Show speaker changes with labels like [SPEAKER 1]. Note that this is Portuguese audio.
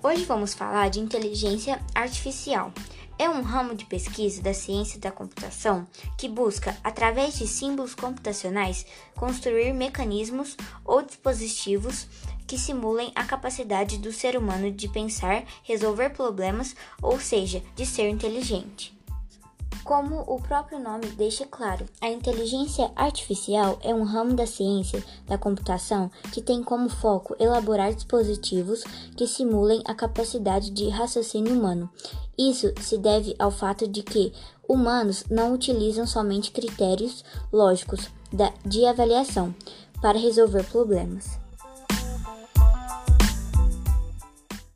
[SPEAKER 1] Hoje vamos falar de inteligência artificial. É um ramo de pesquisa da ciência da computação que busca, através de símbolos computacionais, construir mecanismos ou dispositivos que simulem a capacidade do ser humano de pensar, resolver problemas, ou seja, de ser inteligente. Como o próprio nome deixa claro, a inteligência artificial é um ramo da ciência da computação que tem como foco elaborar dispositivos que simulem a capacidade de raciocínio humano. Isso se deve ao fato de que humanos não utilizam somente critérios lógicos de avaliação para resolver problemas.